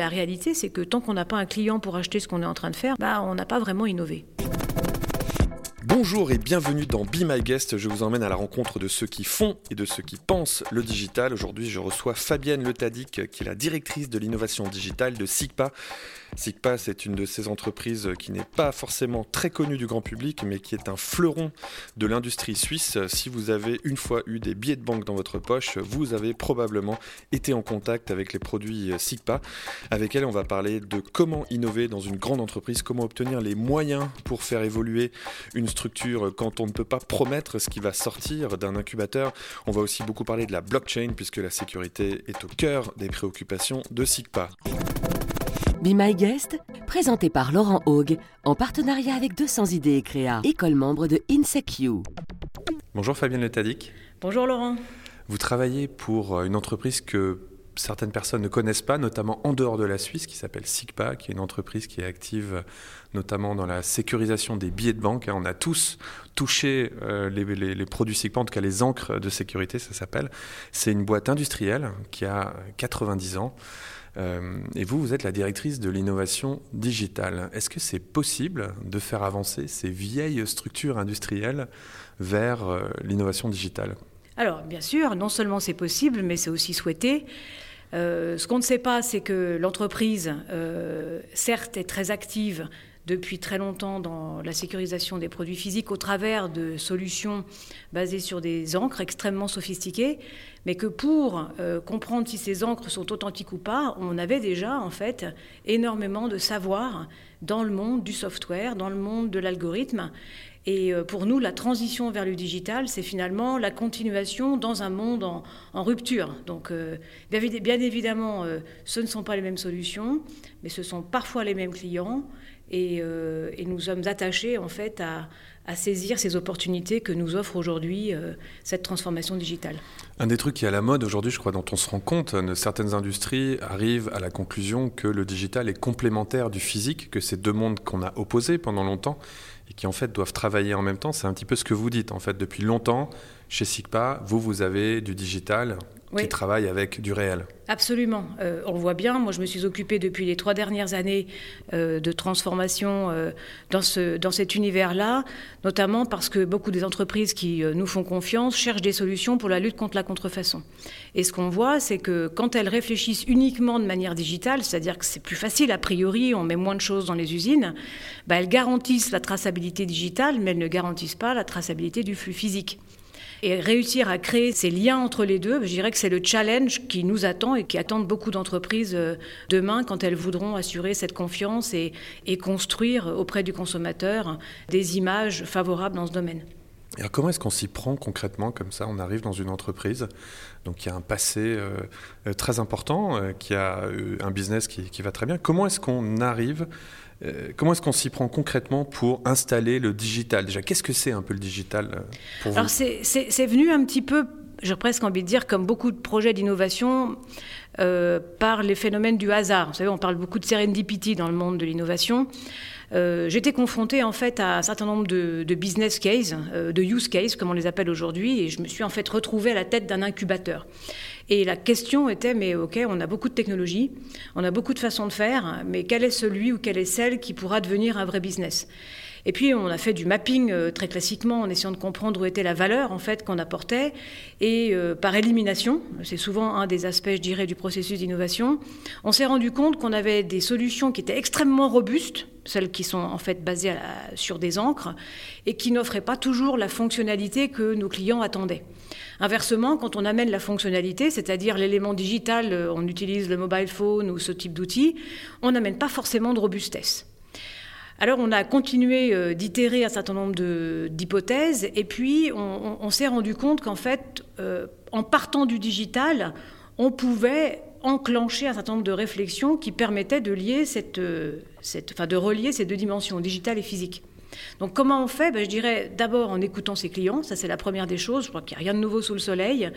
La réalité, c'est que tant qu'on n'a pas un client pour acheter ce qu'on est en train de faire, bah, on n'a pas vraiment innové. Bonjour et bienvenue dans Be My Guest. Je vous emmène à la rencontre de ceux qui font et de ceux qui pensent le digital. Aujourd'hui, je reçois Fabienne Letadic, qui est la directrice de l'innovation digitale de SIGPA. SIGPA, c'est une de ces entreprises qui n'est pas forcément très connue du grand public, mais qui est un fleuron de l'industrie suisse. Si vous avez une fois eu des billets de banque dans votre poche, vous avez probablement été en contact avec les produits SIGPA. Avec elle, on va parler de comment innover dans une grande entreprise, comment obtenir les moyens pour faire évoluer une structure quand on ne peut pas promettre ce qui va sortir d'un incubateur. On va aussi beaucoup parler de la blockchain puisque la sécurité est au cœur des préoccupations de SIGPA. Be My Guest, présenté par Laurent Haug, en partenariat avec 200 idées et créa, école membre de InSecU. Bonjour Fabienne Letadic. Bonjour Laurent. Vous travaillez pour une entreprise que certaines personnes ne connaissent pas, notamment en dehors de la Suisse, qui s'appelle SIGPA, qui est une entreprise qui est active notamment dans la sécurisation des billets de banque. Hein. On a tous touché euh, les, produits SIGPA, en tout cas les encres de sécurité, ça s'appelle. C'est une boîte industrielle qui a 90 ans. Euh, et vous, vous êtes la directrice de l'innovation digitale. Est-ce que c'est possible de faire avancer ces vieilles structures industrielles vers euh, l'innovation digitale? Alors, bien sûr, non seulement c'est possible, mais c'est aussi souhaité. Euh, ce qu'on ne sait pas, c'est que l'entreprise, euh, certes, est très active depuis très longtemps dans la sécurisation des produits physiques au travers de solutions basées sur des encres extrêmement sophistiquées, mais que pour euh, comprendre si ces encres sont authentiques ou pas, on avait déjà en fait énormément de savoir dans le monde du software, dans le monde de l'algorithme, et euh, pour nous, la transition vers le digital, c'est finalement la continuation dans un monde en, rupture. Donc, euh, bien, évidemment, euh, ce ne sont pas les mêmes solutions, mais ce sont parfois les mêmes clients. Et, nous sommes attachés, en fait, à, saisir ces opportunités que nous offre aujourd'hui cette transformation digitale. Un des trucs qui est à la mode aujourd'hui, je crois, dont on se rend compte, certaines industries arrivent à la conclusion que le digital est complémentaire du physique, que c'est deux mondes qu'on a opposés pendant longtemps et qui en fait doivent travailler en même temps. C'est un petit peu ce que vous dites en fait depuis longtemps chez SIGPA. Vous, vous avez du digital qui travaille avec du réel. Absolument. Euh, on le voit bien. Moi, je me suis occupée depuis les trois dernières années euh, de transformation euh, dans, ce, dans cet univers-là, notamment parce que beaucoup des entreprises qui nous font confiance cherchent des solutions pour la lutte contre la contrefaçon. Et ce qu'on voit, c'est que quand elles réfléchissent uniquement de manière digitale, c'est-à-dire que c'est plus facile a priori, on met moins de choses dans les usines, bah, elles garantissent la traçabilité digitale, mais elles ne garantissent pas la traçabilité du flux physique. Et réussir à créer ces liens entre les deux, je dirais que c'est le challenge qui nous attend et qui attendent beaucoup d'entreprises euh, demain quand elles voudront assurer cette confiance et, construire auprès du consommateur des images favorables dans ce domaine. Alors comment est-ce qu'on s'y prend concrètement comme ça? On arrive dans une entreprise donc qui a un passé euh, euh, très important, qui a un business qui, va très bien. Comment est-ce qu'on arrive euh, comment est-ce qu'on s'y prend concrètement pour installer le digital Déjà, qu'est-ce que c'est un peu le digital euh, pour vous? Alors, c'est venu un petit peu, j'ai presque envie de dire, comme beaucoup de projets d'innovation, euh, par les phénomènes du hasard. Vous savez, on parle beaucoup de serendipity dans le monde de l'innovation. J'étais confrontée en fait à un certain nombre de, de business cases, de use cases comme on les appelle aujourd'hui, et je me suis en fait retrouvée à la tête d'un incubateur. Et la question était, mais ok, on a beaucoup de technologies, on a beaucoup de façons de faire, mais quel est celui ou quelle est celle qui pourra devenir un vrai business? Et puis on a fait du mapping euh, très classiquement en essayant de comprendre où était la valeur en fait qu'on apportait et euh, par élimination, c'est souvent un des aspects je dirais du processus d'innovation, on s'est rendu compte qu'on avait des solutions qui étaient extrêmement robustes, celles qui sont en fait basées sur des encres et qui n'offraient pas toujours la fonctionnalité que nos clients attendaient. Inversement, quand on amène la fonctionnalité, c'est-à-dire l'élément digital, euh, on utilise le mobile phone ou ce type d'outils, on n'amène pas forcément de robustesse. Alors on a continué euh, d'itérer un certain nombre d'hypothèses et puis on, s'est rendu compte qu'en fait, euh, en partant du digital, on pouvait enclencher un certain nombre de réflexions qui permettaient de, lier cette, enfin, de relier ces deux dimensions, digitale et physique. Donc comment on fait? Ben, Je dirais d'abord en écoutant ses clients, ça c'est la première des choses, je crois qu'il n'y a rien de nouveau sous le soleil.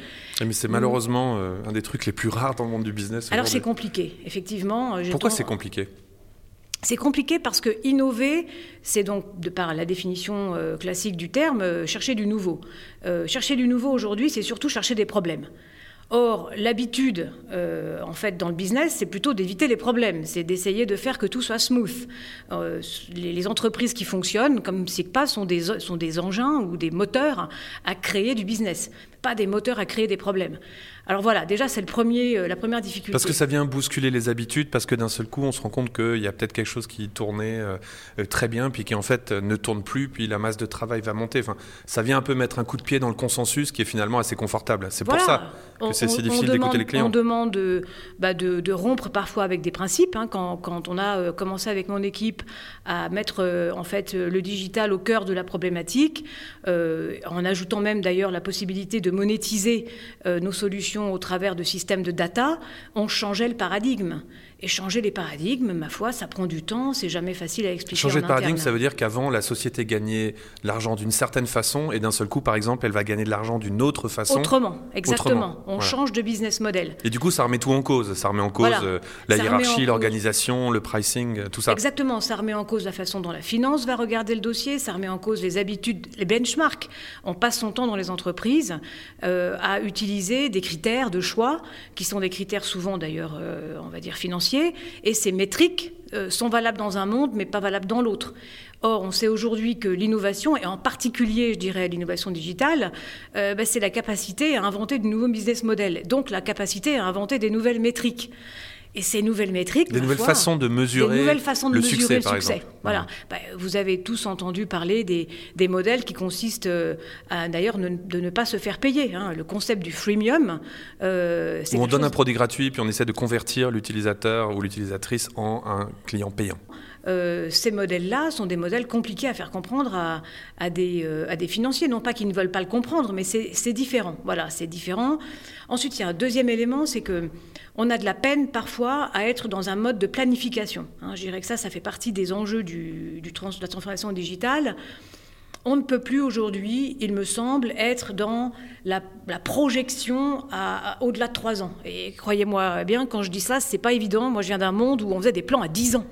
Mais c'est malheureusement euh, un des trucs les plus rares dans le monde du business. Alors c'est compliqué, effectivement. Euh, Pourquoi c'est compliqué? C'est compliqué parce que innover, c'est donc, de par la définition euh, classique du terme, chercher du nouveau. chercher du nouveau aujourd'hui, c'est surtout chercher des problèmes. Or, l'habitude, euh, en fait, dans le business, c'est plutôt d'éviter les problèmes, c'est d'essayer de faire que tout soit smooth. Euh, les, entreprises qui fonctionnent, comme SIGPA, sont des, sont des engins ou des moteurs à créer du business, pas des moteurs à créer des problèmes. Alors voilà, déjà, c'est le premier, euh, la première difficulté. Parce que ça vient bousculer les habitudes, parce que d'un seul coup, on se rend compte qu'il y a peut-être quelque chose qui tournait euh, euh, très bien, puis qui en fait ne tourne plus, puis la masse de travail va monter. Enfin, ça vient un peu mettre un coup de pied dans le consensus qui est finalement assez confortable. C'est pour ça que c'est si difficile d'écouter les clients. On demande bah, de, de, rompre parfois avec des principes. Hein, quand, quand, on a commencé avec mon équipe à mettre en fait le digital au cœur de la problématique, en ajoutant même d'ailleurs la possibilité de monétiser nos solutions au travers de systèmes de data, on changeait le paradigme. Et changer les paradigmes, ma foi, ça prend du temps, c'est jamais facile à expliquer. Changer de paradigme, ça veut dire qu'avant, la société gagnait l'argent d'une certaine façon, et d'un seul coup, par exemple, elle va gagner de l'argent d'une autre façon. Autrement, exactement. On change de business model. Et du coup, ça remet tout en cause. Ça remet en cause euh, la hiérarchie, l'organisation, le pricing, euh, tout ça. Exactement. Ça remet en cause la façon dont la finance va regarder le dossier, ça remet en cause les habitudes, les benchmarks. On passe son temps dans les entreprises euh, à utiliser des critères de choix, qui sont des critères souvent d'ailleurs, on va dire, financiers et ces métriques euh, sont valables dans un monde, mais pas valables dans l'autre. Or, on sait aujourd'hui que l'innovation, et en particulier, je dirais, l'innovation digitale, euh, bah, c'est la capacité à inventer de nouveaux business models, donc la capacité à inventer des nouvelles métriques. Et ces nouvelles métriques, des nouvelles façons de mesurer, nouvelles façons de le, mesurer succès, le par succès. Exemple. Voilà. Bah, vous avez tous entendu parler des, des modèles qui consistent euh, à d'ailleurs de ne pas se faire payer. Hein. Le concept du freemium. Euh, Où on donne un produit gratuit puis on essaie de convertir l'utilisateur ou l'utilisatrice en un client payant. Euh, ces modèles-là sont des modèles compliqués à faire comprendre à, à, des, euh, à des, financiers. Non pas qu'ils ne veulent pas le comprendre, mais c'est différent. Voilà, c'est différent. Ensuite, il y a un deuxième élément, c'est que on a de la peine parfois à être dans un mode de planification. Hein, je dirais que ça, ça fait partie des enjeux du, du trans, de la transformation digitale. On ne peut plus aujourd'hui, il me semble, être dans la, projection au-delà de trois ans. Et croyez-moi bien, quand je dis ça, c'est pas évident. Moi, je viens d'un monde où on faisait des plans à dix ans.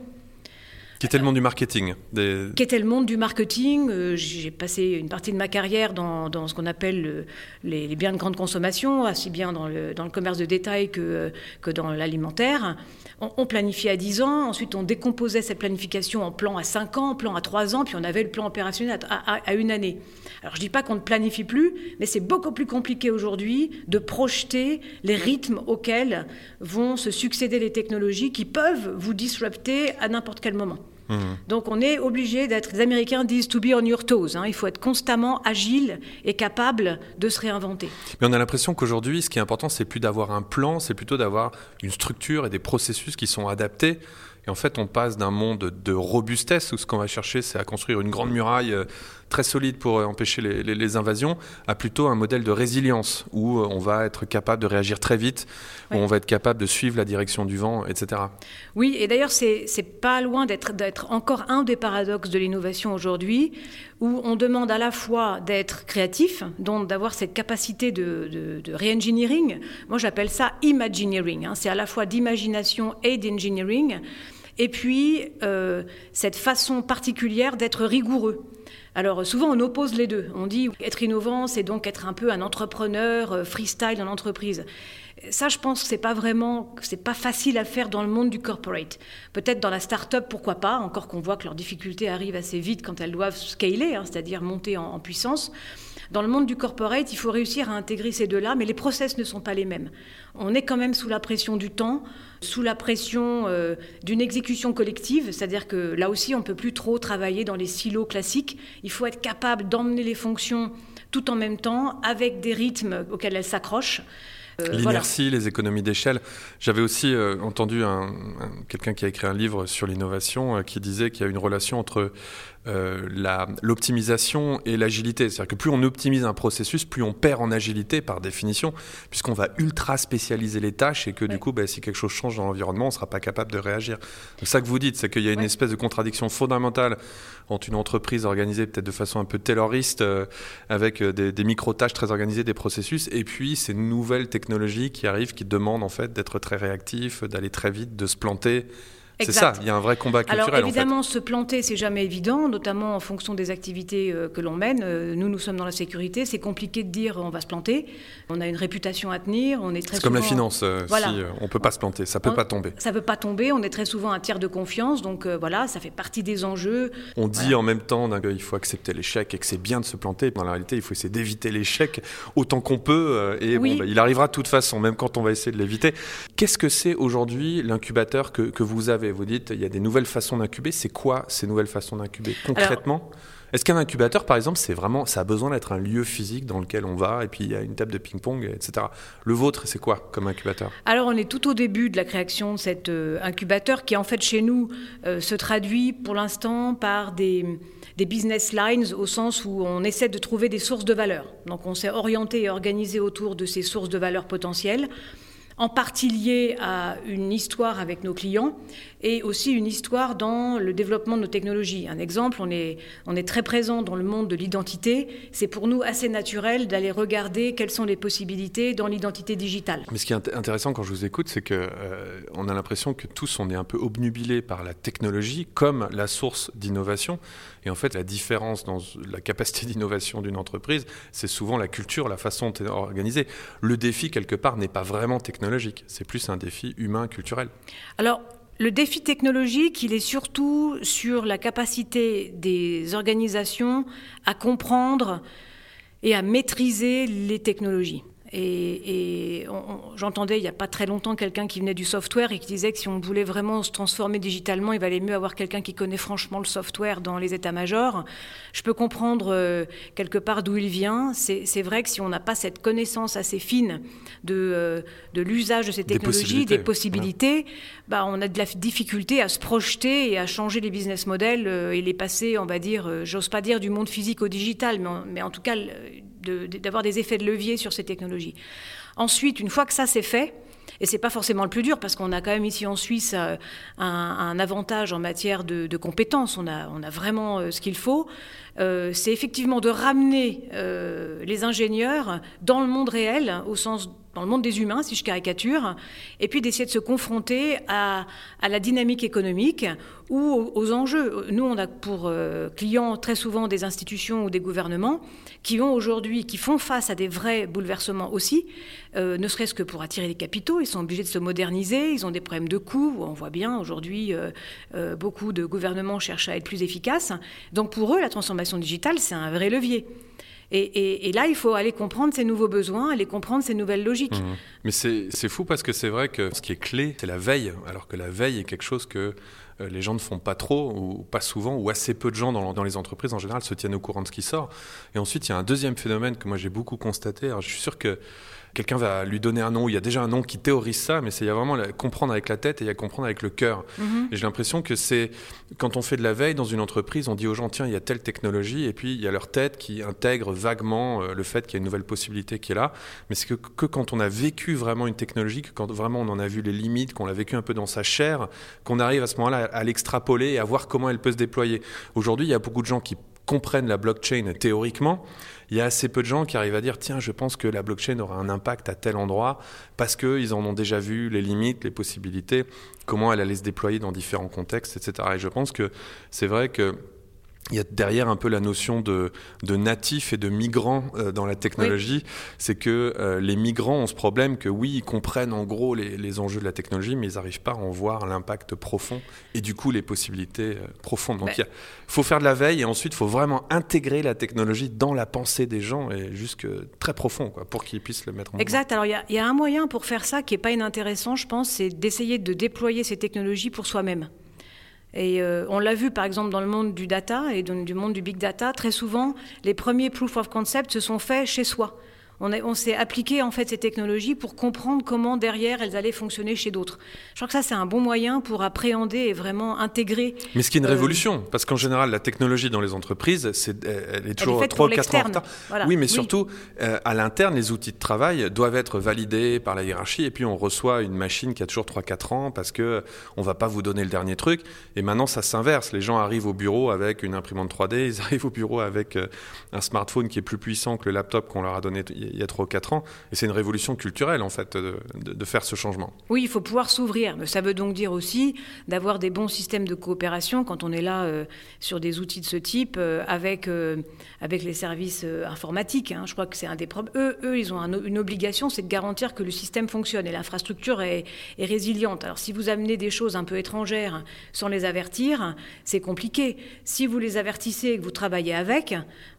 Qui était le monde du marketing des... Qui le monde du marketing. Euh, j'ai passé une partie de ma carrière dans, dans ce qu'on appelle le, les, biens de grande consommation, aussi bien dans le, commerce de détail que, que dans l'alimentaire. On, planifiait à 10 ans, ensuite on décomposait cette planification en plan à 5 ans, en plan à 3 ans, puis on avait le plan opérationnel à, à une année. Alors je ne dis pas qu'on ne planifie plus, mais c'est beaucoup plus compliqué aujourd'hui de projeter les rythmes auxquels vont se succéder les technologies qui peuvent vous disrupter à n'importe quel moment. Mmh. Donc on est obligé d'être, les Américains disent to be on your toes, hein. il faut être constamment agile et capable de se réinventer. Mais on a l'impression qu'aujourd'hui, ce qui est important, c'est plus d'avoir un plan, c'est plutôt d'avoir une structure et des processus qui sont adaptés. Et en fait, on passe d'un monde de robustesse où ce qu'on va chercher, c'est à construire une grande muraille très solide pour empêcher les, les, les, invasions, à plutôt un modèle de résilience où on va être capable de réagir très vite, où on va être capable de suivre la direction du vent, etc. Oui, et d'ailleurs, c'est pas loin d'être encore un des paradoxes de l'innovation aujourd'hui, où on demande à la fois d'être créatif, donc d'avoir cette capacité de, de, de re-engineering. Moi, j'appelle ça imagineering. Hein. C'est à la fois d'imagination et d'engineering. Et puis, euh, cette façon particulière d'être rigoureux. Alors souvent on oppose les deux. On dit être innovant, c'est donc être un peu un entrepreneur euh, freestyle en entreprise. Ça, je pense que c'est pas vraiment, c'est pas facile à faire dans le monde du corporate. Peut-être dans la start-up, pourquoi pas, encore qu'on voit que leurs difficultés arrivent assez vite quand elles doivent scaler, hein, c'est-à-dire monter en, en puissance. Dans le monde du corporate, il faut réussir à intégrer ces deux-là, mais les process ne sont pas les mêmes. On est quand même sous la pression du temps, sous la pression euh, d'une exécution collective, c'est-à-dire que là aussi, on ne peut plus trop travailler dans les silos classiques. Il faut être capable d'emmener les fonctions tout en même temps, avec des rythmes auxquels elles s'accrochent. Euh, L'inertie, les économies d'échelle. J'avais aussi euh, entendu un, un, quelqu'un qui a écrit un livre sur l'innovation qui disait qu'il y a une relation entre euh, l'optimisation et l'agilité. C'est-à-dire que plus on optimise un processus, plus on perd en agilité par définition, puisqu'on va ultra spécialiser les tâches et que du coup, bah, si quelque chose change dans l'environnement, on ne sera pas capable de réagir. C'est ça que vous dites, c'est qu'il y a une espèce de contradiction fondamentale entre une entreprise organisée peut-être de façon un peu tayloriste, euh, avec des, des micro-tâches très organisées, des processus, et puis ces nouvelles technologies qui arrivent, qui demandent en fait d'être très réactif, d'aller très vite, de se planter C'est ça, il y a un vrai combat culturel. Alors évidemment, se planter, c'est jamais évident, notamment en fonction des activités euh, que l'on mène. Euh, nous, nous sommes dans la sécurité, c'est compliqué de dire on va se planter. On a une réputation à tenir, on est très. C'est comme la finance, euh, voilà. on peut pas se planter, ça peut pas tomber. Ça peut pas tomber, on est très souvent un tiers de confiance, donc voilà, ça fait partie des enjeux. On dit en même temps qu'il faut accepter l'échec et que c'est bien de se planter. Dans la réalité, il faut essayer d'éviter l'échec autant qu'on peut, et bon, bah, il arrivera de toute façon, même quand on va essayer de l'éviter. Qu'est-ce que c'est aujourd'hui l'incubateur que, que vous avez Vous dites il y a des nouvelles façons d'incuber. C'est quoi ces nouvelles façons d'incuber concrètement? Est-ce qu'un incubateur, par exemple, c'est vraiment, ça a besoin d'être un lieu physique dans lequel on va et puis il y a une table de ping-pong, etc. Le vôtre, c'est quoi comme incubateur? Alors, on est tout au début de la création de cet euh, incubateur qui, en fait, chez nous, euh, se traduit pour l'instant par des, des business lines au sens où on essaie de trouver des sources de valeur. Donc, on s'est orienté et organisé autour de ces sources de valeur potentielles en partie liée à une histoire avec nos clients et aussi une histoire dans le développement de nos technologies. Un exemple, on est, on est très présent dans le monde de l'identité. C'est pour nous assez naturel d'aller regarder quelles sont les possibilités dans l'identité digitale. Mais ce qui est intéressant quand je vous écoute, c'est qu'on euh, on a l'impression que tous, on est un peu obnubilés par la technologie comme la source d'innovation. Et en fait, la différence dans la capacité d'innovation d'une entreprise, c'est souvent la culture, la façon est organisée. Le défi, quelque part, n'est pas vraiment technologique. C'est plus un défi humain, culturel. Alors, le défi technologique, il est surtout sur la capacité des organisations à comprendre et à maîtriser les technologies. Et, j'entendais il n'y a pas très longtemps quelqu'un qui venait du software et qui disait que si on voulait vraiment se transformer digitalement, il valait mieux avoir quelqu'un qui connaît franchement le software dans les états-majors. Je peux comprendre euh, quelque part d'où il vient. C'est vrai que si on n'a pas cette connaissance assez fine de, euh, de l'usage de ces technologies, des possibilités, bah, on a de la difficulté à se projeter et à changer les business models euh, et les passer, on va dire, j'ose pas dire du monde physique au digital, mais mais en tout cas d'avoir des effets de levier sur ces technologies. Ensuite, une fois que ça c'est fait, et c'est pas forcément le plus dur parce qu'on a quand même ici en Suisse euh, un, avantage en matière de, compétences. On a, vraiment euh, ce qu'il faut. Euh, c'est effectivement de ramener les ingénieurs dans le monde réel, au sens dans le monde des humains, si je caricature, et puis d'essayer de se confronter à, la dynamique économique ou aux, enjeux. Nous, on a pour euh, clients très souvent des institutions ou des gouvernements qui ont aujourd'hui, qui font face à des vrais bouleversements aussi, euh, ne serait-ce que pour attirer des capitaux. Ils sont obligés de se moderniser, ils ont des problèmes de coûts. On voit bien aujourd'hui, euh, beaucoup de gouvernements cherchent à être plus efficaces. Donc pour eux, la transformation digitale, c'est un vrai levier. Et, là, il faut aller comprendre ces nouveaux besoins, aller comprendre ces nouvelles logiques. Mmh. Mais c'est fou parce que c'est vrai que ce qui est clé, c'est la veille, alors que la veille est quelque chose que euh, les gens ne font pas trop, ou pas souvent, ou assez peu de gens dans, les entreprises en général se tiennent au courant de ce qui sort. Et ensuite, il y a un deuxième phénomène que moi j'ai beaucoup constaté. Je suis sûr que quelqu'un va lui donner un nom, il y a déjà un nom qui théorise ça, mais c'est il y a vraiment comprendre avec la tête et il y a comprendre avec le cœur. Mhm. Et j'ai l'impression que c'est quand on fait de la veille dans une entreprise, on dit aux gens tiens, il y a telle technologie, et puis il y a leur tête qui intègre vaguement euh, le fait qu'il y a une nouvelle possibilité qui est là. Mais c'est que, que, quand on a vécu vraiment une technologie, que quand vraiment on en a vu les limites, qu'on l'a vécu un peu dans sa chair, qu'on arrive à ce moment-là à l'extrapoler et à voir comment elle peut se déployer. Aujourd'hui, il y a beaucoup de gens qui comprennent la blockchain théoriquement, il y a assez peu de gens qui arrivent à dire tiens, je pense que la blockchain aura un impact à tel endroit parce qu'ils en ont déjà vu les limites, les possibilités, comment elle allait se déployer dans différents contextes, etc. Et je pense que c'est vrai que il y a derrière un peu la notion de, de natif et de migrant euh, dans la technologie. C'est que euh, les migrants ont ce problème que oui, ils comprennent en gros les, les enjeux de la technologie, mais ils n'arrivent pas à en voir l'impact profond et du coup les possibilités euh, profondes. Donc il faut faire de la veille et ensuite il faut vraiment intégrer la technologie dans la pensée des gens et jusque très profond quoi, pour qu'ils puissent le mettre en Exact. Alors il y, y, a un moyen pour faire ça qui n'est pas inintéressant, je pense, c'est d'essayer de déployer ces technologies pour soi-même. Et euh, on l'a vu par exemple dans le monde du data et du monde du big data, très souvent, les premiers proof of concept se sont faits chez soi on, s'est appliqué en fait ces technologies pour comprendre comment derrière elles allaient fonctionner chez d'autres. Je crois que ça c'est un bon moyen pour appréhender et vraiment intégrer. Mais ce qui est une euh, révolution, parce qu'en général la technologie dans les entreprises, c'est, elle est toujours 3 ou 4 ans en retard. Oui, mais surtout euh, à l'interne, les outils de travail doivent être validés par la hiérarchie et puis on reçoit une machine qui a toujours 3-4 ans parce que on va pas vous donner le dernier truc. Et maintenant ça s'inverse. Les gens arrivent au bureau avec une imprimante 3D, ils arrivent au bureau avec euh, un smartphone qui est plus puissant que le laptop qu'on leur a donné il y a 3 ou 4 ans. Et c'est une révolution culturelle, en fait, de, faire ce changement. Oui, il faut pouvoir s'ouvrir. Ça veut donc dire aussi d'avoir des bons systèmes de coopération quand on est là euh, sur des outils de ce type euh, avec, avec les services informatiques. Hein. Je crois que c'est un des problèmes. Eux, eux, ils ont une obligation, c'est de garantir que le système fonctionne et l'infrastructure est, est résiliente. Alors, si vous amenez des choses un peu étrangères sans les avertir, c'est compliqué. Si vous les avertissez et que vous travaillez avec,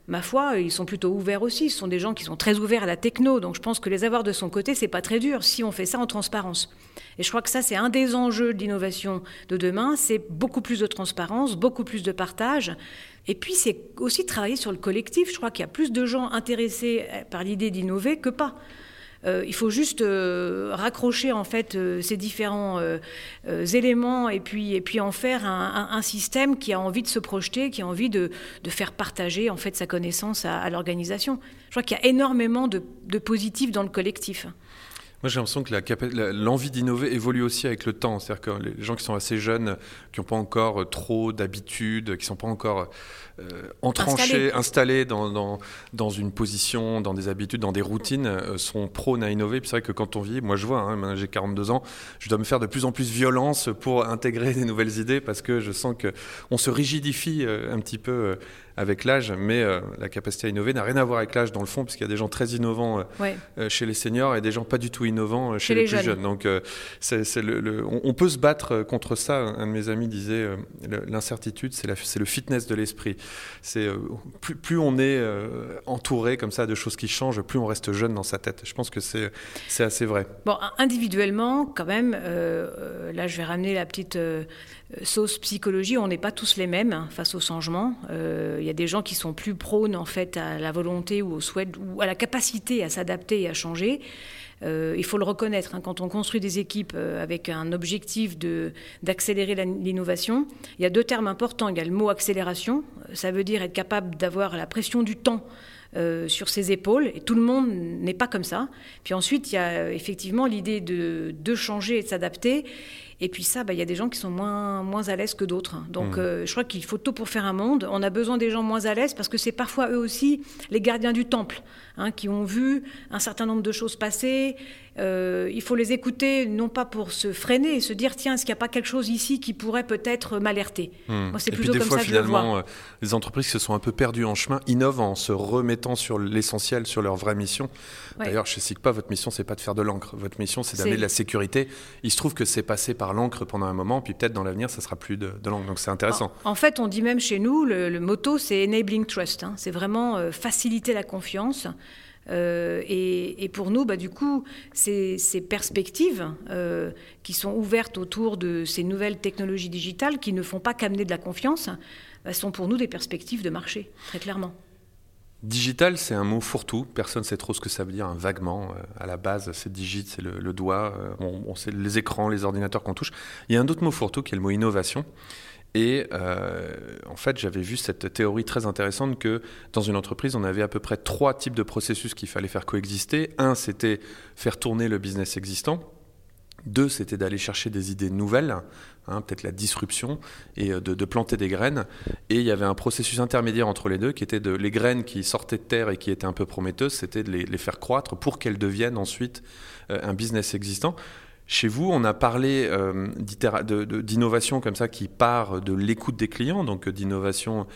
ma foi, ils sont plutôt ouverts aussi. Ce sont des gens qui sont très ouverts à la techno. Donc je pense que les avoir de son côté, c'est pas très dur si on fait ça en transparence. Et je crois que ça, c'est un des enjeux de l'innovation de demain. C'est beaucoup plus de transparence, beaucoup plus de partage. Et puis, c'est aussi travailler sur le collectif. Je crois qu'il y a plus de gens intéressés par l'idée d'innover que pas. Euh, il faut juste euh, raccrocher en fait euh, ces différents éléments et puis, et puis en faire un, système qui a envie de se projeter, qui a envie de, faire partager en fait sa connaissance à, l'organisation. Je crois qu'il y a énormément de, de positifs dans le collectif. Moi, j'ai l'impression que l'envie d'innover évolue aussi avec le temps. C'est-à-dire que les gens qui sont assez jeunes, qui n'ont pas encore trop d'habitudes, qui ne sont pas encore euh, entranchés, installés, dans, dans, dans, une position, dans des habitudes, dans des routines, euh, sont prônes à innover. Puis c'est vrai que quand on vit, moi je vois, hein, j'ai 42 ans, je dois me faire de plus en plus violence pour intégrer des nouvelles idées parce que je sens qu'on se rigidifie euh, un petit peu avec l'âge, mais euh, la capacité à innover n'a rien à voir avec l'âge dans le fond, puisqu'il y a des gens très innovants euh, euh, chez les seniors et des gens pas du tout innovants chez, les, plus jeunes. Donc, c'est, le, on, peut se battre contre ça. Un de mes amis disait l'incertitude, c'est, le fitness de l'esprit. C'est plus, plus, on est entouré comme ça de choses qui changent, plus on reste jeune dans sa tête. Je pense que c'est, c'est assez vrai. Bon, individuellement, quand même, là, je vais ramener la petite sauce psychologie. On n'est pas tous les mêmes hein, face au changement. Il y a des gens qui sont plus prônes en fait à la volonté ou au souhait ou à la capacité à s'adapter et à changer. Euh, il faut le reconnaître, hein, quand on construit des équipes euh, avec un objectif d'accélérer l'innovation, il y a deux termes importants. Il y a le mot accélération, ça veut dire être capable d'avoir la pression du temps euh, sur ses épaules, et tout le monde n'est pas comme ça. Puis ensuite, il y a effectivement l'idée de, de changer et de s'adapter. Et puis ça, bah, il y a des gens qui sont moins, moins à l'aise que d'autres. Donc mmh. euh, je crois qu'il faut tout pour faire un monde. On a besoin des gens moins à l'aise parce que c'est parfois eux aussi les gardiens du temple, hein, qui ont vu un certain nombre de choses passer. Euh, il faut les écouter, non pas pour se freiner et se dire tiens, est-ce qu'il n'y a pas quelque chose ici qui pourrait peut-être m'alerter? Mmh. Moi, c'est plutôt comme ça que je le vois. Euh, les entreprises qui se sont un peu perdues en chemin innovent en se remettant sur l'essentiel, sur leur vraie mission. D'ailleurs, chez SIGPA, votre mission, c'est pas de faire de l'encre. Votre mission, c'est d'amener de la sécurité. Il se trouve que c'est passé par l'encre pendant un moment, puis peut-être dans l'avenir, ça sera plus de, l'encre. Donc c'est intéressant. En, fait, on dit même chez nous, le, le motto, c'est enabling trust. Hein. C'est vraiment euh, faciliter la confiance. Euh, et, pour nous, bah, du coup, ces, perspectives euh, qui sont ouvertes autour de ces nouvelles technologies digitales, qui ne font pas qu'amener de la confiance, bah, sont pour nous des perspectives de marché, très clairement. Digital, c'est un mot fourre-tout. Personne ne sait trop ce que ça veut dire, un vaguement. Euh, à la base, c'est digit, c'est le, doigt. Euh, on, sait les écrans, les ordinateurs qu'on touche. Il y a un autre mot fourre-tout qui est le mot innovation. Et euh, en fait, j'avais vu cette théorie très intéressante que dans une entreprise, on avait à peu près trois types de processus qu'il fallait faire coexister. Un, c'était faire tourner le business existant. Deux, c'était d'aller chercher des idées nouvelles, hein, peut-être la disruption, et euh, de, planter des graines. Et il y avait un processus intermédiaire entre les deux, qui était de les graines qui sortaient de terre et qui étaient un peu prometteuses, c'était de les, faire croître pour qu'elles deviennent ensuite euh, un business existant. Chez vous, on a parlé euh, d'innovation comme ça qui part de l'écoute des clients, donc d'innovation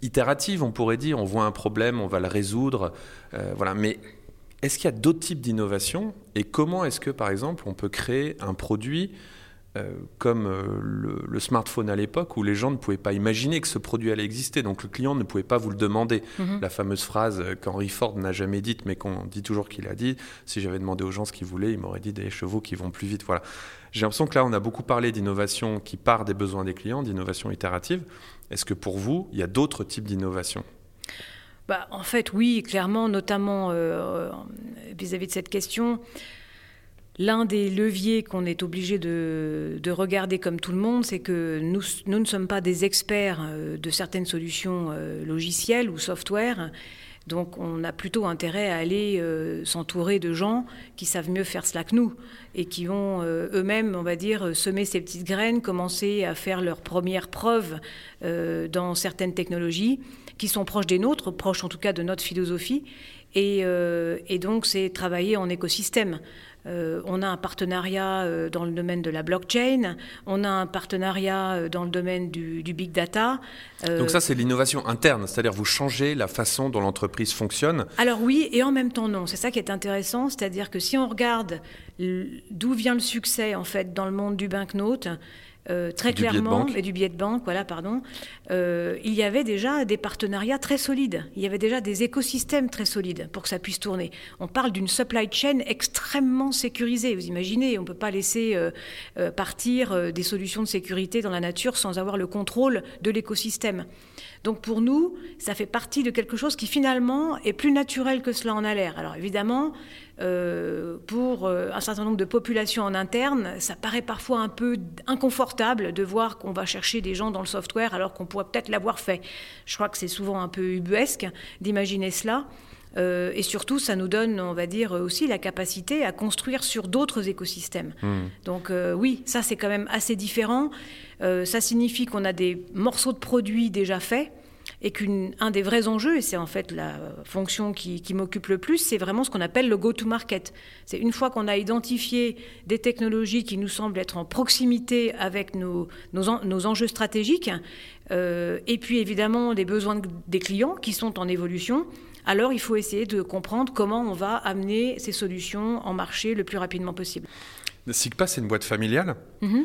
itérative, on pourrait dire. On voit un problème, on va le résoudre, voilà. Mais est-ce qu'il y a d'autres types d'innovation et comment est-ce que, par exemple, on peut créer un produit euh, comme euh, le, smartphone à l'époque où les gens ne pouvaient pas imaginer que ce produit allait exister, donc le client ne pouvait pas vous le demander. Mhm. La fameuse phrase qu'Henry Ford n'a jamais dite, mais qu'on dit toujours qu'il a dit, si j'avais demandé aux gens ce qu'ils voulaient, ils m'auraient dit des chevaux qui vont plus vite. Voilà. J'ai l'impression que là, on a beaucoup parlé d'innovation qui part des besoins des clients, d'innovation itérative. Est-ce que pour vous, il y a d'autres types d'innovation bah, en fait, oui, clairement, notamment euh, vis-à-vis de cette question. L'un des leviers qu'on est obligé de, regarder comme tout le monde, c'est que nous, ne sommes pas des experts euh, de certaines solutions euh, logicielles ou software, Donc on a plutôt intérêt à aller s'entourer de gens qui savent mieux faire cela que nous et qui vont eux-mêmes, on va dire, semer ces petites graines, commencer à faire leurs premières preuves dans certaines technologies qui sont proches des nôtres, proches en tout cas de notre philosophie. Et, et donc c'est travailler en écosystème. Euh, on a un partenariat euh, dans le domaine de la blockchain, on a un partenariat euh, dans le domaine du, big data. Donc ça, c'est l'innovation interne, c'est-à-dire vous changez la façon dont l'entreprise fonctionne. Alors oui, et en même temps non. C'est ça qui est intéressant, c'est-à-dire que si on regarde d'où vient le succès en fait dans le monde du banknote, euh, très clairement, et du billet de banque, voilà, pardon, euh, il y avait déjà des partenariats très solides. Il y avait déjà des écosystèmes très solides pour que ça puisse tourner. On parle d'une supply chain extrêmement sécurisée. Vous imaginez, on ne peut pas laisser euh, partir des solutions de sécurité dans la nature sans avoir le contrôle de l'écosystème. Donc pour nous, ça fait partie de quelque chose qui finalement est plus naturel que cela en a l'air. Alors évidemment, euh, pour euh, un certain nombre de populations en interne, ça paraît parfois un peu inconfortable de voir qu'on va chercher des gens dans le software alors qu'on pourrait peut-être l'avoir fait. Je crois que c'est souvent un peu ubuesque d'imaginer cela. Euh, et surtout, ça nous donne, on va dire, aussi la capacité à construire sur d'autres écosystèmes. Hmm. Donc oui, ça c'est quand même assez différent. ça signifie qu'on a des morceaux de produits déjà faits et qu'un des vrais enjeux, et c'est en fait la fonction qui, m'occupe le plus, c'est vraiment ce qu'on appelle le go-to-market. C'est une fois qu'on a identifié des technologies qui nous semblent être en proximité avec nos, nos, enjeux stratégiques, euh, et puis évidemment des besoins des clients qui sont en évolution, alors il faut essayer de comprendre comment on va amener ces solutions en marché le plus rapidement possible. SIGPA, c'est une boîte familiale. Mm-hmm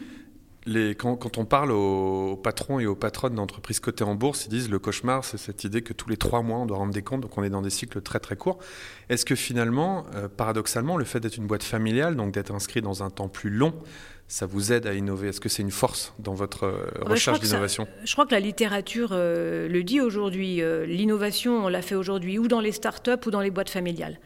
quand, on parle aux, patrons et aux patronnes d'entreprises cotées en bourse, ils disent le cauchemar, c'est cette idée que tous les trois mois, on doit rendre des comptes, donc on est dans des cycles très très courts. Est-ce que finalement, euh, paradoxalement, le fait d'être une boîte familiale, donc d'être inscrit dans un temps plus long, ça vous aide à innover? Est-ce que c'est une force dans votre euh, recherche d'innovation? Je crois que la littérature euh, le dit aujourd'hui. L'innovation, on l'a fait aujourd'hui ou dans les startups ou dans les boîtes familiales.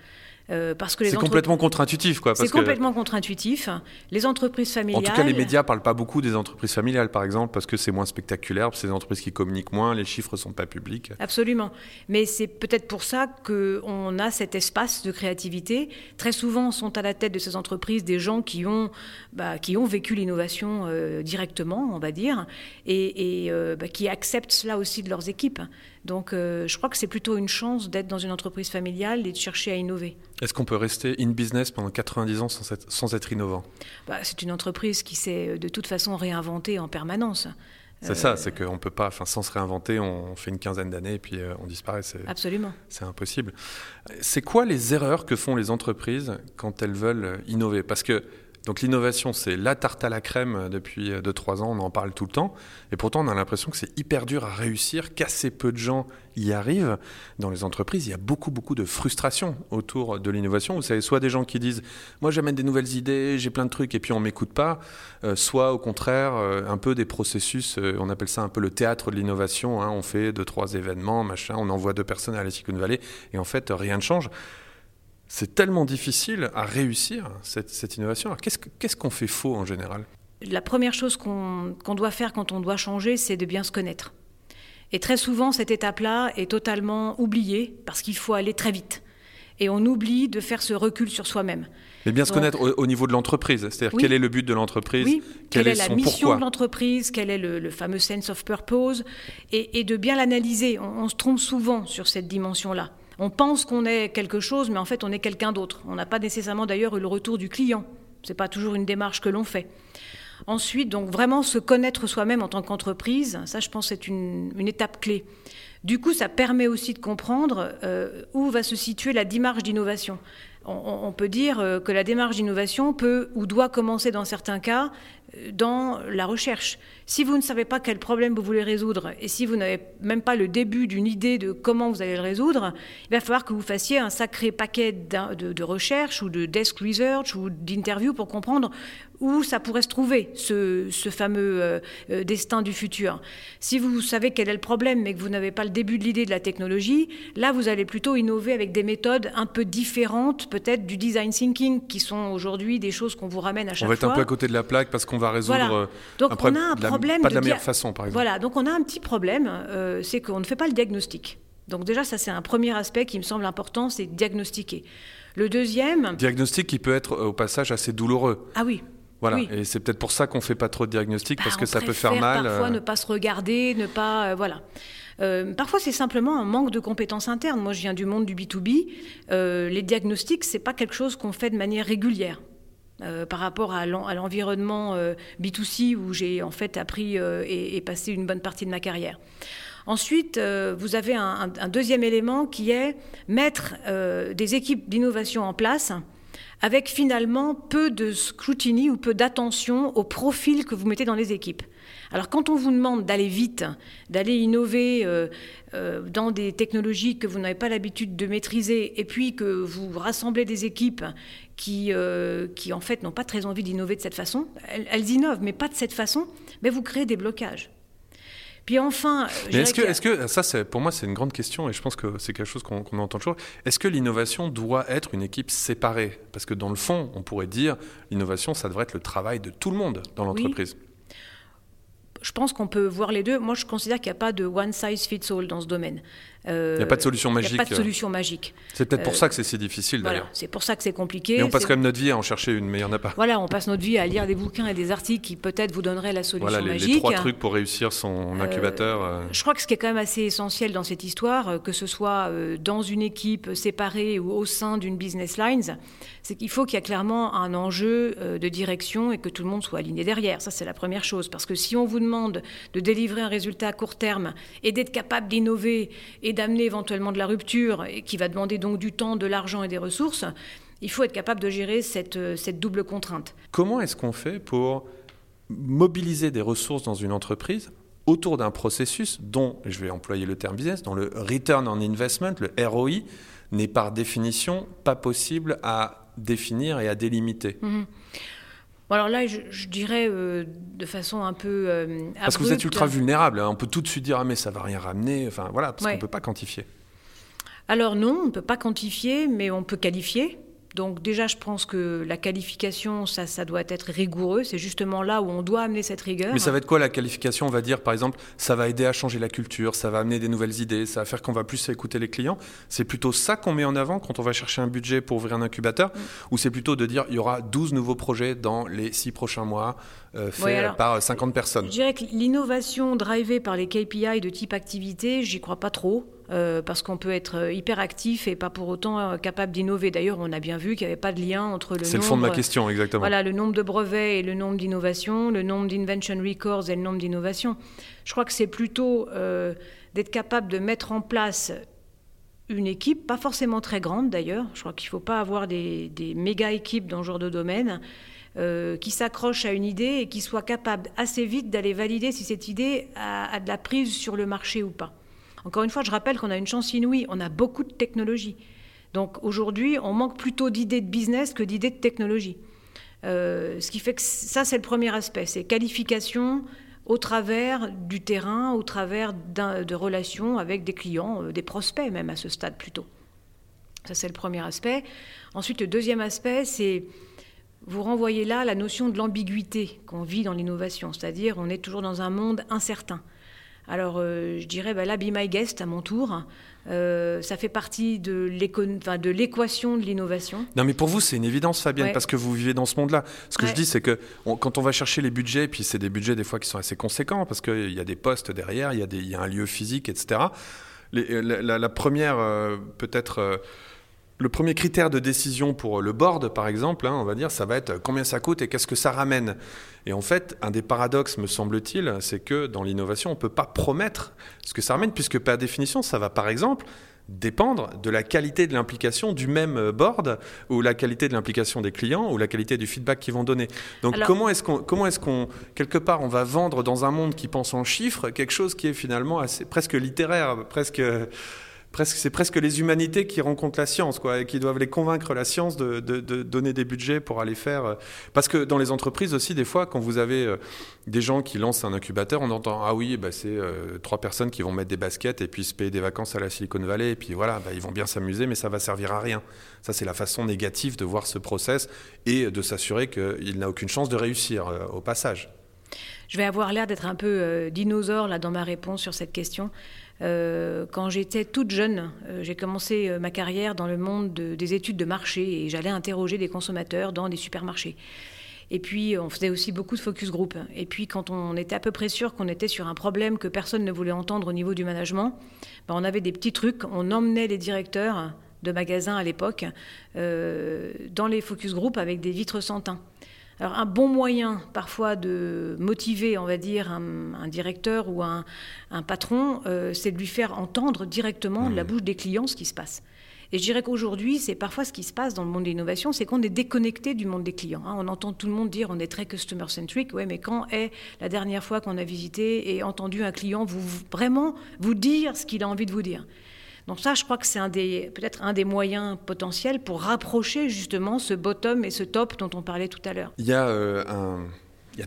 Euh, parce que c'est complètement contre-intuitif, quoi. C'est complètement contre-intuitif. Les entreprises familiales. En tout cas, les médias parlent pas beaucoup des entreprises familiales, par exemple, parce que c'est moins spectaculaire, c'est des entreprises qui communiquent moins, les chiffres sont pas publics. Absolument. Mais c'est peut-être pour ça qu'on a cet espace de créativité. Très souvent, sont à la tête de ces entreprises des gens qui ont, bah, qui ont vécu l'innovation euh, directement, on va dire, et, euh, bah, qui acceptent cela aussi de leurs équipes. Donc euh, je crois que c'est plutôt une chance d'être dans une entreprise familiale et de chercher à innover. Est-ce qu'on peut rester in business pendant 90 ans sans être, sans être innovant? Bah, C'est une entreprise qui s'est euh, de toute façon réinventée en permanence. C'est ça, euh, c'est qu'on peut pas, enfin, sans se réinventer, on fait une quinzaine d'années et puis on disparaît. Absolument. C'est impossible. C'est quoi les erreurs que font les entreprises quand elles veulent innover? Parce que donc l'innovation, c'est la tarte à la crème depuis 2-3 ans, on en parle tout le temps. Et pourtant, on a l'impression que c'est hyper dur à réussir, qu'assez peu de gens y arrivent. Dans les entreprises, il y a beaucoup, beaucoup de frustration autour de l'innovation. Vous savez, soit des gens qui disent Moi, j'amène des nouvelles idées, j'ai plein de trucs, et puis on m'écoute pas. Euh, soit au contraire, euh, un peu des processus, euh, on appelle ça un peu le théâtre de l'innovation. Hein. on fait deux, trois événements, machin, on envoie deux personnes à la Silicon Valley, et en fait, rien ne change c'est tellement difficile à réussir cette, innovation. qu'est-ce qu'on fait faux en général? La première chose qu'on doit faire quand on doit changer, c'est de bien se connaître. Et très souvent, cette étape-là est totalement oubliée parce qu'il faut aller très vite. Et on oublie de faire ce recul sur soi-même. Mais bien se connaître au, niveau de l'entreprise, c'est-à-dire quel est le but de l'entreprise, oui, quelle, est, la mission de l'entreprise, quel est le, fameux sense of purpose, et, de bien l'analyser. on, se trompe souvent sur cette dimension-là. On pense qu'on est quelque chose, mais en fait, on est quelqu'un d'autre. On n'a pas nécessairement d'ailleurs eu le retour du client. Ce n'est pas toujours une démarche que l'on fait. Ensuite, donc vraiment se connaître soi-même en tant qu'entreprise, ça, je pense, c'est une, étape clé. Du coup, ça permet aussi de comprendre euh, où va se situer la démarche d'innovation. On, peut dire euh, que la démarche d'innovation peut ou doit commencer dans certains cas dans la recherche. Si vous ne savez pas quel problème vous voulez résoudre et si vous n'avez même pas le début d'une idée de comment vous allez le résoudre, il va falloir que vous fassiez un sacré paquet de, de recherche ou de desk research ou d'interviews pour comprendre où ça pourrait se trouver, ce, fameux euh, euh, destin du futur. Si vous savez quel est le problème, mais que vous n'avez pas le début de l'idée de la technologie, là, vous allez plutôt innover avec des méthodes un peu différentes, peut-être du design thinking, qui sont aujourd'hui des choses qu'on vous ramène à chaque fois. On va être un peu à côté de la plaque parce qu'on va résoudre euh, donc on a un problème pas de, la meilleure façon, par exemple. Voilà, donc on a un petit problème, c'est qu'on ne fait pas le diagnostic. Donc déjà, ça c'est un premier aspect qui me semble important, c'est diagnostiquer. Le deuxième... Diagnostic qui peut être au passage assez douloureux. Ah oui, voilà, et c'est peut-être pour ça qu'on fait pas trop de diagnostic, parce bah, que ça peut faire mal. Parfois, ne pas se regarder, ne pas. voilà. Euh, parfois, c'est simplement un manque de compétences internes. Moi, je viens du monde du B2B. Euh, les diagnostics, c'est pas quelque chose qu'on fait de manière régulière. Euh, par rapport à l'environnement B2C où j'ai en fait appris et, passé une bonne partie de ma carrière. Ensuite, vous avez un, deuxième élément qui est mettre des équipes d'innovation en place avec finalement peu de scrutiny ou peu d'attention au profil que vous mettez dans les équipes. Alors quand on vous demande d'aller vite, d'aller innover euh, euh, dans des technologies que vous n'avez pas l'habitude de maîtriser, et puis que vous rassemblez des équipes qui, euh, qui en fait n'ont pas très envie d'innover de cette façon, elles, innovent, mais pas de cette façon, mais vous créez des blocages. Puis enfin, est-ce que, est-ce que ça, pour moi, c'est une grande question et je pense que c'est quelque chose qu'on, entend toujours. Est-ce que l'innovation doit être une équipe séparée? Parce que dans le fond, on pourrait dire l'innovation, ça devrait être le travail de tout le monde dans l'entreprise je pense qu'on peut voir les deux. Moi, je considère qu'il n'y a pas de one size fits all dans ce domaine. Euh, il n'y a pas de solution magique. Il n'y a pas de solution magique. C'est peut-être pour euh, ça que c'est si difficile d'ailleurs. c'est pour ça que c'est compliqué. Mais on passe quand même notre vie à en chercher une, mais il n'y en a pas. Voilà, on passe notre vie à lire des bouquins et des articles qui peut-être vous donneraient la solution voilà, les, magique. Les trois trucs pour réussir son euh, incubateur. Je crois que ce qui est quand même assez essentiel dans cette histoire, que ce soit dans une équipe séparée ou au sein d'une business lines, c'est qu'il faut qu'il y ait clairement un enjeu de direction et que tout le monde soit aligné derrière. Ça, c'est la première chose. Parce que si on vous demande de délivrer un résultat à court terme et d'être capable d'innover et d'amener éventuellement de la rupture, et qui va demander donc du temps, de l'argent et des ressources, il faut être capable de gérer cette, euh, cette double contrainte. Comment est-ce qu'on fait pour mobiliser des ressources dans une entreprise autour d'un processus dont, je vais employer le terme business, dont le return on investment, le ROI, n'est par définition pas possible à définir et à délimiter? Alors là, je, dirais euh, de façon un peu. Euh, parce que vous êtes ultra vulnérable. Hein. On peut tout de suite dire ah mais ça va rien ramener. Enfin voilà, parce qu'on ne peut pas quantifier. Alors non, on ne peut pas quantifier, mais on peut qualifier. Donc déjà, je pense que la qualification, ça, ça doit être rigoureux. C'est justement là où on doit amener cette rigueur. Mais ça va être quoi la qualification? On va dire, par exemple, ça va aider à changer la culture, ça va amener des nouvelles idées, ça va faire qu'on va plus écouter les clients. C'est plutôt ça qu'on met en avant quand on va chercher un budget pour ouvrir un incubateur? Mm. Ou c'est plutôt de dire, il y aura 12 nouveaux projets dans les 6 prochains mois, euh, faits par 50 personnes Je dirais que l'innovation drivée par les KPI de type activité, j'y crois pas trop. Euh, parce qu'on peut être euh, hyper actif et pas pour autant euh, capable d'innover. D'ailleurs, on a bien vu qu'il n'y avait pas de lien entre le C'est le fond de ma question, exactement. Voilà, le nombre de brevets et le nombre d'innovations, le nombre d'invention records et le nombre d'innovations. Je crois que c'est plutôt d'être capable de mettre en place une équipe, pas forcément très grande d'ailleurs. Je crois qu'il ne faut pas avoir des, méga équipes dans ce genre de domaine. Qui s'accrochent à une idée et qui soient capables assez vite d'aller valider si cette idée a de la prise sur le marché ou pas. Encore une fois, je rappelle qu'on a une chance inouïe, on a beaucoup de technologies. Donc aujourd'hui, on manque plutôt d'idées de business que d'idées de technologie. Euh, ce qui fait que ça, c'est le premier aspect, c'est qualification au travers du terrain, au travers de relations avec des clients, euh, des prospects même à ce stade plutôt. Ça, c'est le premier aspect. Ensuite, le deuxième aspect, c'est vous renvoyez là la notion de l'ambiguïté qu'on vit dans l'innovation, c'est-à-dire on est toujours dans un monde incertain. Alors, euh, je dirais, bah, là, Be My Guest, à mon tour, euh, ça fait partie de l'équation de l'innovation. Non, mais pour vous, c'est une évidence, Fabienne, parce que vous vivez dans ce monde-là. Ce que je dis, c'est que quand on va chercher les budgets, puis c'est des budgets des fois qui sont assez conséquents, parce qu'il y a des postes derrière, il y, y, a un lieu physique, etc. la, la, première, euh, peut-être le premier critère de décision pour le board, par exemple, hein, on va dire, ça va être combien ça coûte et qu'est-ce que ça ramène. Et en fait, un des paradoxes, me semble-t-il, c'est que dans l'innovation, on ne peut pas promettre ce que ça ramène, puisque par définition, ça va par exemple dépendre de la qualité de l'implication du même board ou la qualité de l'implication des clients ou la qualité du feedback qu'ils vont donner. Donc comment est-ce qu'on comment est-ce qu'on quelque part on va vendre dans un monde qui pense en chiffres quelque chose qui est finalement assez presque littéraire, presque c'est presque les humanités qui rencontrent la science, quoi, et qui doivent les convaincre la science de, donner des budgets pour aller faire. Euh, parce que dans les entreprises aussi, des fois, quand vous avez euh, des gens qui lancent un incubateur, on entend ah oui, bah, c'est euh, trois personnes qui vont mettre des baskets et puis se payer des vacances à la Silicon Valley, et puis voilà, bah, ils vont bien s'amuser, mais ça va servir à rien. Ça, c'est la façon négative de voir ce process et de s'assurer qu'il n'a aucune chance de réussir au passage. Je vais avoir l'air d'être un peu dinosaure là dans ma réponse sur cette question. Quand j'étais toute jeune, j'ai commencé ma carrière dans le monde des études de marché et j'allais interroger des consommateurs dans des supermarchés. Et puis, on faisait aussi beaucoup de focus group. Et puis, quand on était à peu près sûr qu'on était sur un problème que personne ne voulait entendre au niveau du management, ben, on avait des petits trucs. On emmenait les directeurs de magasins à l'époque euh, dans les focus group avec des vitres sans teint. Alors un bon moyen parfois de motiver, on va dire, un, directeur ou un, patron, euh, c'est de lui faire entendre directement de la mmh. bouche des clients ce qui se passe. Et je dirais qu'aujourd'hui, c'est parfois ce qui se passe dans le monde de l'innovation, c'est qu'on est déconnecté du monde des clients. Hein. On entend tout le monde dire on est très customer-centric, ouais, mais quand est la dernière fois qu'on a visité et entendu un client vous vraiment vous dire ce qu'il a envie de vous dire? Donc ça, je crois que c'est un des, peut-être un des moyens potentiels pour rapprocher justement ce bottom et ce top dont on parlait tout à l'heure. Il y a euh,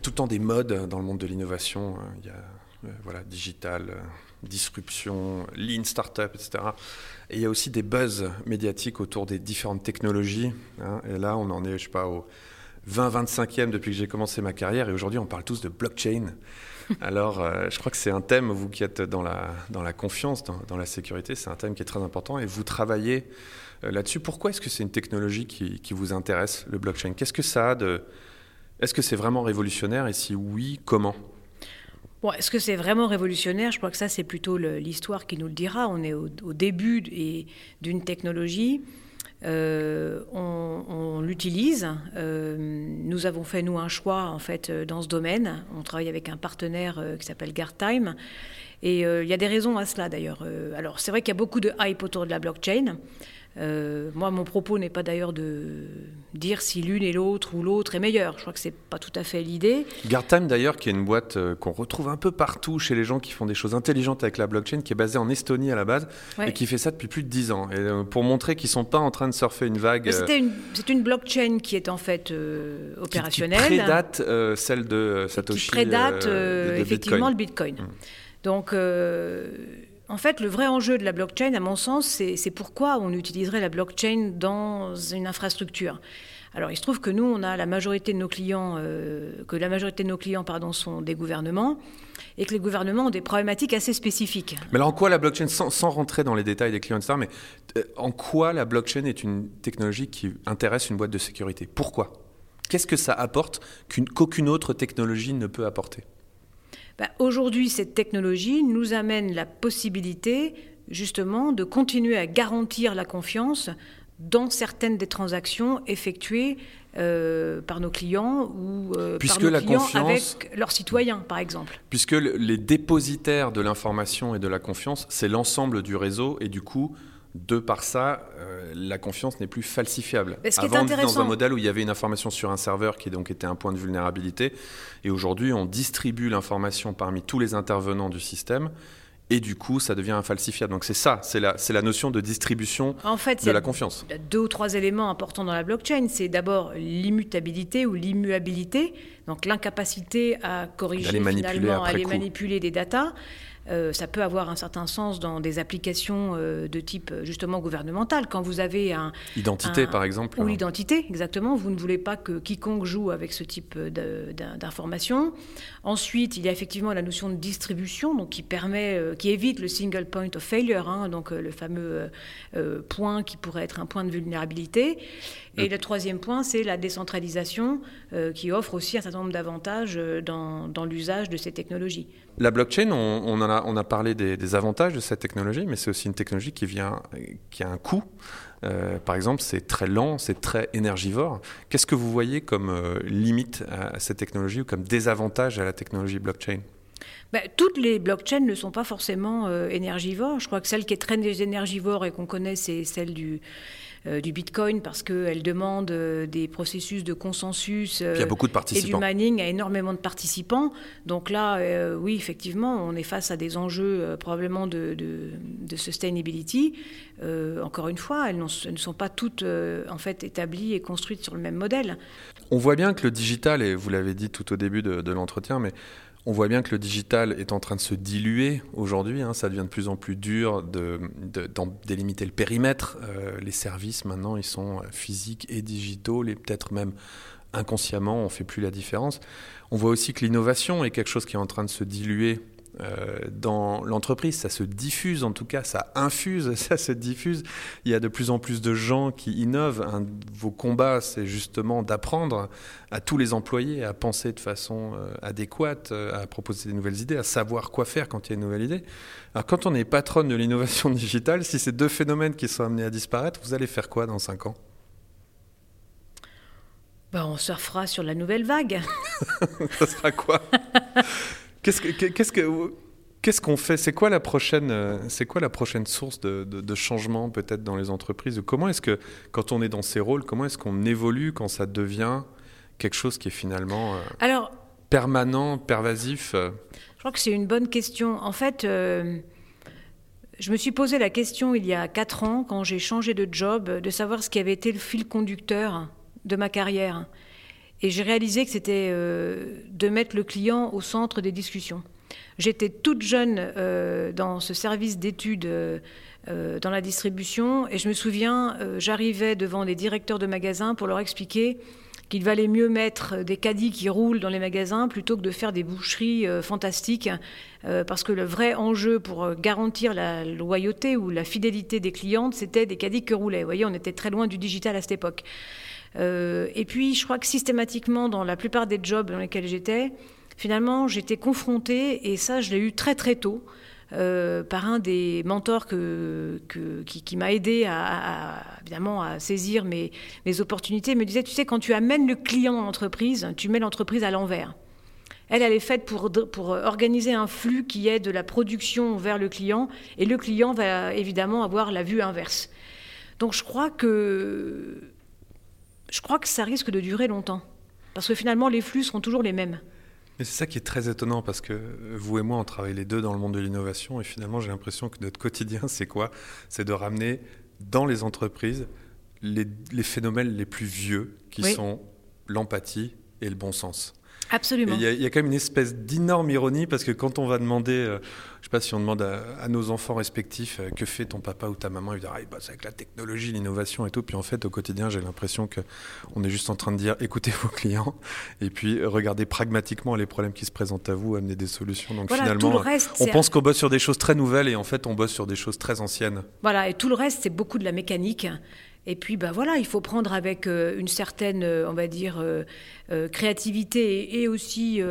tout le temps des modes dans le monde de l'innovation. Hein. Il y a euh, voilà, digital, euh, disruption, lean startup, etc. Et il y a aussi des buzz médiatiques autour des différentes technologies. Hein. Et là, on en est, je sais pas, au 20-25e depuis que j'ai commencé ma carrière. Et aujourd'hui, on parle tous de blockchain. Alors, euh, je crois que c'est un thème, vous qui êtes dans la, dans la confiance, dans, la sécurité, c'est un thème qui est très important. Et vous travaillez euh, là-dessus. Pourquoi est-ce que c'est une technologie qui, qui, vous intéresse, le blockchain? Qu'est-ce que ça a de... Est-ce que c'est vraiment révolutionnaire? Et si oui, comment? Bon, est-ce que c'est vraiment révolutionnaire? Je crois que ça, c'est plutôt l'histoire qui nous le dira. On est au, début d'une technologie. Euh, on, l'utilise. Euh, nous avons fait nous un choix en fait euh, dans ce domaine. On travaille avec un partenaire qui s'appelle Guardtime. Et il y a des raisons à cela d'ailleurs. alors c'est vrai qu'il y a beaucoup de hype autour de la blockchain. Euh, moi, mon propos n'est pas d'ailleurs de dire si l'une et l'autre ou l'autre est meilleure. Je crois que c'est pas tout à fait l'idée. Guardtime, d'ailleurs, qui est une boîte euh, qu'on retrouve un peu partout chez les gens qui font des choses intelligentes avec la blockchain, qui est basée en Estonie à la base et qui fait ça depuis plus de 10 ans. Et euh, pour montrer qu'ils sont pas en train de surfer une vague. C'est une, une, blockchain qui est en fait opérationnelle. Qui, prédate celle de Satoshi. Qui prédate effectivement le Bitcoin. Mm. Donc en fait, le vrai enjeu de la blockchain, à mon sens, c'est pourquoi on utiliserait la blockchain dans une infrastructure. Alors, il se trouve que nous, on a la majorité de nos clients, euh, que la majorité de nos clients, pardon, sont des gouvernements, et que les gouvernements ont des problématiques assez spécifiques. Mais alors, en quoi la blockchain, sans, rentrer dans les détails des clients, mais euh, en quoi la blockchain est une technologie qui intéresse une boîte de sécurité? Pourquoi? Qu'est-ce que ça apporte qu'aucune autre technologie ne peut apporter? Bah, aujourd'hui, cette technologie nous amène la possibilité justement de continuer à garantir la confiance dans certaines des transactions effectuées euh, par nos clients ou euh, par nos clients avec leurs citoyens, par exemple. Puisque les dépositaires de l'information et de la confiance, c'est l'ensemble du réseau et du coup, de par ça, euh, la confiance n'est plus falsifiable. Avant, on était dans un modèle où il y avait une information sur un serveur qui donc était un point de vulnérabilité, et aujourd'hui, on distribue l'information parmi tous les intervenants du système. Et du coup, ça devient infalsifiable. Donc c'est ça, c'est la, la notion de distribution en fait, de la confiance. Il y a deux ou trois éléments importants dans la blockchain. C'est d'abord l'immutabilité ou l'immuabilité, donc l'incapacité à corriger finalement, à les manipuler des datas. Euh, ça peut avoir un certain sens dans des applications euh, de type justement gouvernemental. Quand vous avez un... Identité, par exemple. Ou l'identité, exactement. Vous ne voulez pas que quiconque joue avec ce type d'informations. Ensuite, il y a effectivement la notion de distribution, donc qui permet, euh, qui évite le single point of failure, hein, donc le fameux point qui pourrait être un point de vulnérabilité. Et le troisième point, c'est la décentralisation qui offre aussi un certain nombre d'avantages dans, dans l'usage de ces technologies. La blockchain, on, en a, on a parlé des, avantages de cette technologie, mais c'est aussi une technologie qui, vient, qui a un coût. Euh, par exemple, c'est très lent, c'est très énergivore. Qu'est-ce que vous voyez comme euh, limite à cette technologie ou comme désavantage à la technologie blockchain? Ben, toutes les blockchains ne sont pas forcément euh, énergivores. Je crois que celle qui est très énergivore et qu'on connaît, c'est celle du, du Bitcoin parce qu'elle demande euh, des processus de consensus euh, beaucoup de et du mining à énormément de participants. Donc là, oui, effectivement, on est face à des enjeux probablement de, de, sustainability. encore une fois, elles, ne sont pas toutes en fait établies et construites sur le même modèle. On voit bien que le digital, et vous l'avez dit tout au début de, de l'entretien, mais on voit bien que le digital est en train de se diluer aujourd'hui. Hein. ça devient de plus en plus dur de, délimiter le périmètre. Euh, les services maintenant, ils sont euh, physiques et digitaux, les peut-être même inconsciemment, on fait plus la différence. On voit aussi que l'innovation est quelque chose qui est en train de se diluer dans l'entreprise, ça se diffuse en tout cas, ça infuse, ça se diffuse. Il y a de plus en plus de gens qui innovent. Un de vos combats, c'est justement d'apprendre à tous les employés à penser de façon euh, adéquate, euh, à proposer des nouvelles idées, à savoir quoi faire quand il y a une nouvelle idée. Alors quand on est patronne de l'innovation digitale, si ces deux phénomènes qui sont amenés à disparaître, vous allez faire quoi dans cinq ans? Ben, on surfera sur la nouvelle vague. ça sera quoi? Qu'est-ce que, qu'est-ce qu'on fait? C'est quoi la prochaine, euh, c'est quoi la prochaine source de, changement peut-être dans les entreprises? Comment est-ce que, quand on est dans ces rôles, comment est-ce qu'on évolue quand ça devient quelque chose qui est finalement euh, Alors, permanent, pervasif euh? Je crois que c'est une bonne question. En fait, je me suis posé la question il y a quatre ans, quand j'ai changé de job, de savoir ce qui avait été le fil conducteur de ma carrière. Et j'ai réalisé que c'était euh, de mettre le client au centre des discussions. J'étais toute jeune euh, dans ce service d'études euh, dans la distribution et je me souviens, j'arrivais devant des directeurs de magasins pour leur expliquer qu'il valait mieux mettre des caddies qui roulent dans les magasins plutôt que de faire des boucheries fantastiques, parce que le vrai enjeu pour garantir la loyauté ou la fidélité des clientes, c'était des caddies qui roulaient. Vous voyez, on était très loin du digital à cette époque. Euh, et puis, je crois que systématiquement, dans la plupart des jobs dans lesquels j'étais, finalement, j'étais confrontée, et ça, je l'ai eu très très tôt, euh, par un des mentors qui, m'a aidé à, évidemment à saisir mes, mes opportunités. Il me disait, tu sais, quand tu amènes le client dans l'entreprise, tu mets l'entreprise à l'envers. Elle, elle est faite pour, pour organiser un flux qui est de la production vers le client, et le client va évidemment avoir la vue inverse. Donc je crois que je crois que ça risque de durer longtemps. Parce que finalement, les flux seront toujours les mêmes. Et c'est ça qui est très étonnant parce que vous et moi, on travaille les deux dans le monde de l'innovation et finalement, j'ai l'impression que notre quotidien, c'est quoi? C'est de ramener dans les entreprises les, phénomènes les plus vieux qui sont l'empathie et le bon sens. Absolument. Il y, a quand même une espèce d'énorme ironie parce que quand on va demander, euh, je sais pas si on demande à, nos enfants respectifs euh, que fait ton papa ou ta maman, ils disent ah, bah, c'est avec la technologie, l'innovation et tout. Puis en fait, au quotidien, j'ai l'impression que on est juste en train de dire écoutez vos clients et puis regardez pragmatiquement les problèmes qui se présentent à vous, amener des solutions. Donc finalement, on pense qu'on bosse sur des choses très nouvelles et en fait, on bosse sur des choses très anciennes. Voilà, et tout le reste, c'est beaucoup de la mécanique. Et puis, ben voilà, il faut prendre avec euh, une certaine, on va dire, créativité et, aussi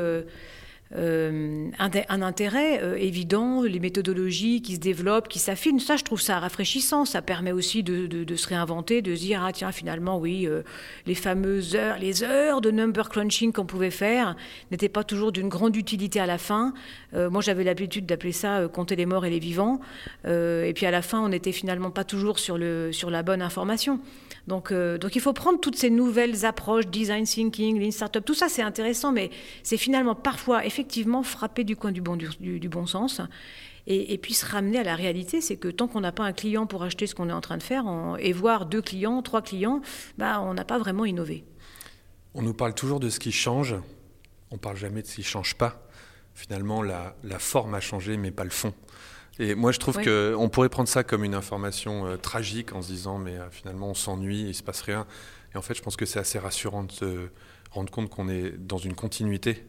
euh, un, intérêt euh, évident, les méthodologies qui se développent, qui s'affinent. Ça, je trouve ça rafraîchissant. Ça permet aussi de, se réinventer, de se dire ah tiens finalement oui, euh, les fameuses heures, les heures de number crunching qu'on pouvait faire n'étaient pas toujours d'une grande utilité à la fin. moi, j'avais l'habitude d'appeler ça compter les morts et les vivants. et puis à la fin, on n'était finalement pas toujours sur la bonne information. Donc, donc il faut prendre toutes ces nouvelles approches, design thinking, lean startup, tout ça c'est intéressant, mais c'est finalement parfois effectivement frapper du coin du bon, du, bon sens. Et, puis se ramener à la réalité, c'est que tant qu'on n'a pas un client pour acheter ce qu'on est en train de faire, et voir deux clients, trois clients, bah, on n'a pas vraiment innové. On nous parle toujours de ce qui change, on parle jamais de ce qui ne change pas. Finalement, la, forme a changé, mais pas le fond. Et moi, je trouve qu'on pourrait prendre ça comme une information euh, tragique en se disant, mais euh, finalement, on s'ennuie, il ne se passe rien. Et en fait, je pense que c'est assez rassurant de se rendre compte qu'on est dans une continuité.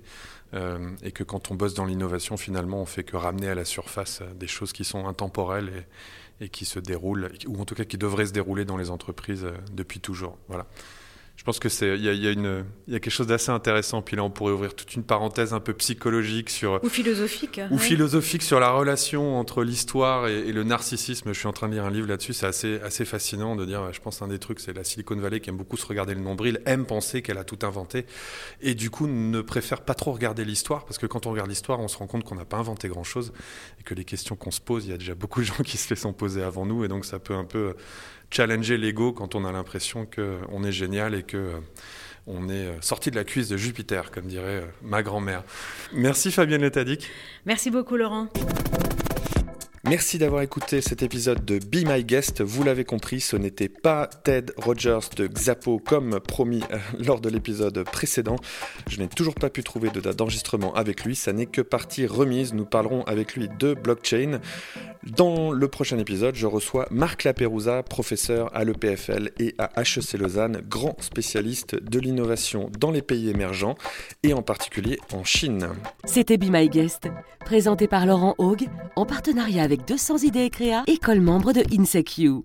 Euh, et que quand on bosse dans l'innovation, finalement, on fait que ramener à la surface des choses qui sont intemporelles et, et qui se déroulent, ou en tout cas qui devraient se dérouler dans les entreprises depuis toujours. Voilà je pense que c'est il y a, y, a y a, quelque chose d'assez intéressant. Puis là, on pourrait ouvrir toute une parenthèse un peu psychologique sur ou philosophique ou philosophique sur la relation entre l'histoire et, le narcissisme. Je suis en train de lire un livre là-dessus. C'est assez assez fascinant de dire. Je pense un des trucs, c'est la Silicon Valley qui aime beaucoup se regarder le nombril, aime penser qu'elle a tout inventé et du coup ne préfère pas trop regarder l'histoire parce que quand on regarde l'histoire, on se rend compte qu'on n'a pas inventé grand-chose et que les questions qu'on se pose, il y a déjà beaucoup de gens qui se les sont posées avant nous et donc ça peut un peu challenger l'ego quand on a l'impression qu'on est génial et que euh, on est euh, sorti de la cuisse de Jupiter, comme dirait euh, ma grand-mère. Merci Fabienne Letadic. Merci beaucoup Laurent. Merci d'avoir écouté cet épisode de Be My Guest. Vous l'avez compris, ce n'était pas Ted Rogers de Xapo comme promis lors de l'épisode précédent. Je n'ai toujours pas pu trouver de date d'enregistrement avec lui. Ça n'est que partie remise. Nous parlerons avec lui de blockchain. Dans le prochain épisode, je reçois Marc Lapérouza, professeur à l'EPFL et à HEC Lausanne, grand spécialiste de l'innovation dans les pays émergents et en particulier en Chine. C'était Be My Guest, présenté par Laurent Haug en partenariat avec 200 idées créa, école membre de INSECU.